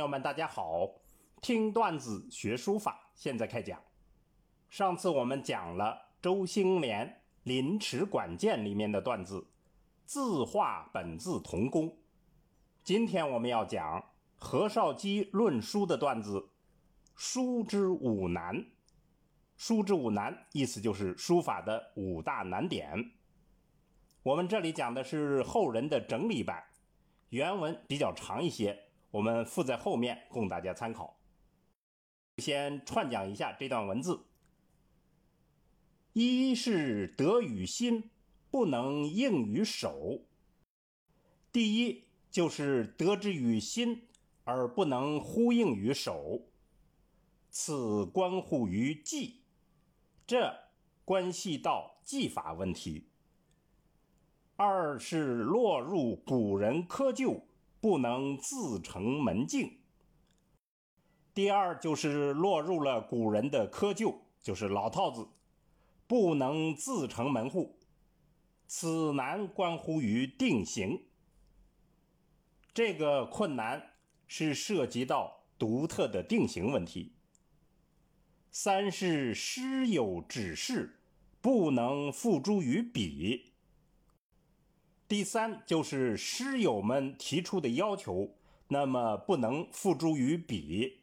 朋友们，大家好！听段子学书法，现在开讲。上次我们讲了周兴莲《临池管见》里面的段子“字画本字同工”。今天我们要讲何绍基论书的段子“书之五难”。书之五难，意思就是书法的五大难点。我们这里讲的是后人的整理版，原文比较长一些。我们附在后面供大家参考。先串讲一下这段文字：一是得与心不能应于手。第一就是得之于心而不能呼应于手，此关乎于技，这关系到技法问题。二是落入古人窠臼。不能自成门径。第二就是落入了古人的窠臼，就是老套子，不能自成门户。此难关乎于定型。这个困难是涉及到独特的定型问题。三是师有指示，不能付诸于笔。第三就是师友们提出的要求，那么不能付诸于笔。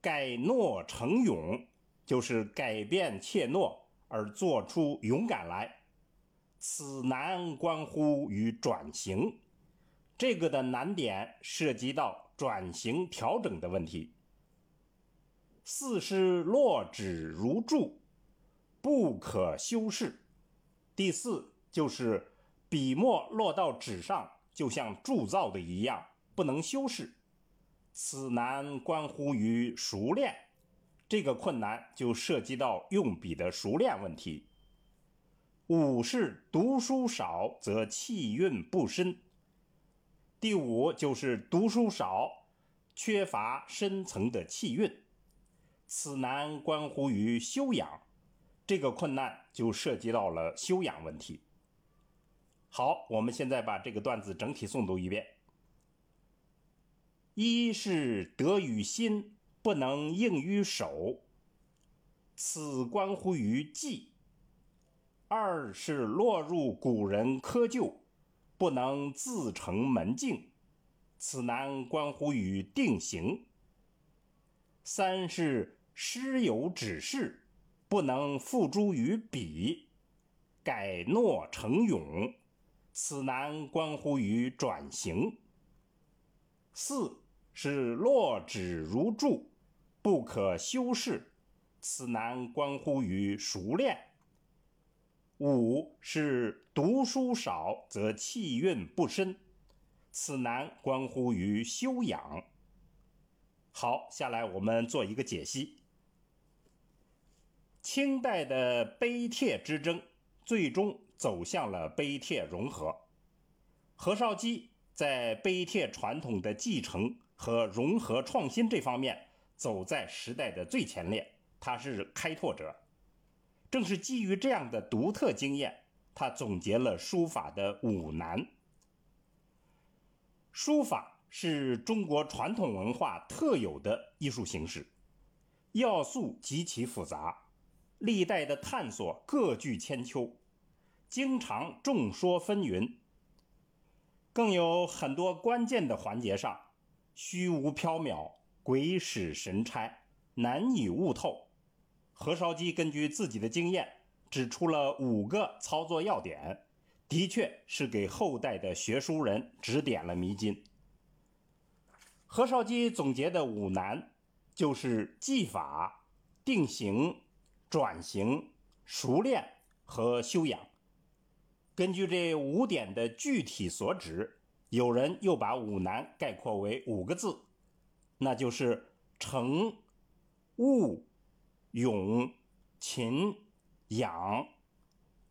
改诺成勇，就是改变怯懦而做出勇敢来。此难关乎于转型，这个的难点涉及到转型调整的问题。四是落纸如注，不可修饰。第四就是。笔墨落到纸上，就像铸造的一样，不能修饰。此难关乎于熟练，这个困难就涉及到用笔的熟练问题。五是读书少则气韵不深。第五就是读书少，缺乏深层的气韵，此难关乎于修养，这个困难就涉及到了修养问题。好，我们现在把这个段子整体诵读一遍。一是得与心不能应于手，此关乎于技；二是落入古人窠臼，不能自成门径，此难关乎于定型；三是师有指示，不能付诸于笔，改诺成勇。此难关乎于转型。四是落纸如注，不可修饰，此难关乎于熟练。五是读书少则气韵不深，此难关乎于修养。好，下来我们做一个解析。清代的碑帖之争，最终。走向了碑帖融合。何绍基在碑帖传统的继承和融合创新这方面走在时代的最前列，他是开拓者。正是基于这样的独特经验，他总结了书法的五难。书法是中国传统文化特有的艺术形式，要素极其复杂，历代的探索各具千秋。经常众说纷纭，更有很多关键的环节上虚无缥缈、鬼使神差，难以悟透。何绍基根据自己的经验指出了五个操作要点，的确是给后代的学书人指点了迷津。何绍基总结的五难就是技法、定型、转型、熟练和修养。根据这五点的具体所指，有人又把五难概括为五个字，那就是诚、悟、勇、勤、养。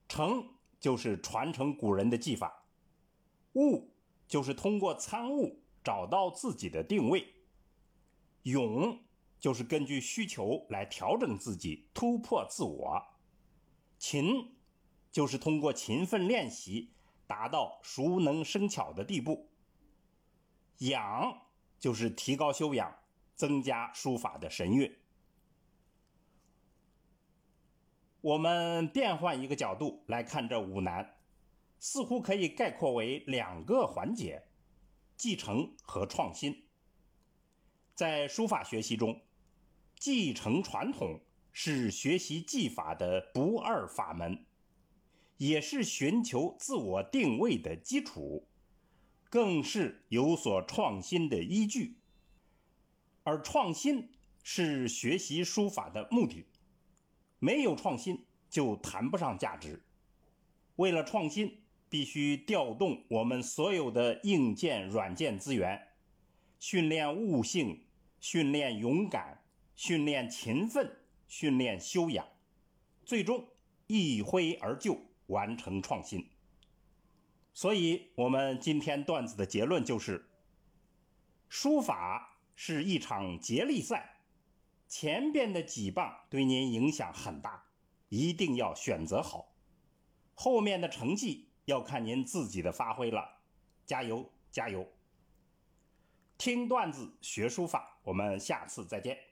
诚就是传承古人的技法，悟就是通过参悟找到自己的定位，勇就是根据需求来调整自己，突破自我，勤。就是通过勤奋练习，达到熟能生巧的地步。养就是提高修养，增加书法的神韵。我们变换一个角度来看这五难，似乎可以概括为两个环节：继承和创新。在书法学习中，继承传统是学习技法的不二法门，也是寻求自我定位的基础，更是有所创新的依据。而创新是学习书法的目的。没有创新，就谈不上价值。为了创新，必须调动我们所有的硬件、软件资源，训练悟性，训练勇敢，训练勤奋，训练修养，最终一挥而就，完成创新。所以，我们今天段子的结论就是：书法是一场接力赛。前边的几棒对您影响很大，一定要选择好。后面的成绩要看您自己的发挥了，加油加油！听段子学书法，我们下次再见。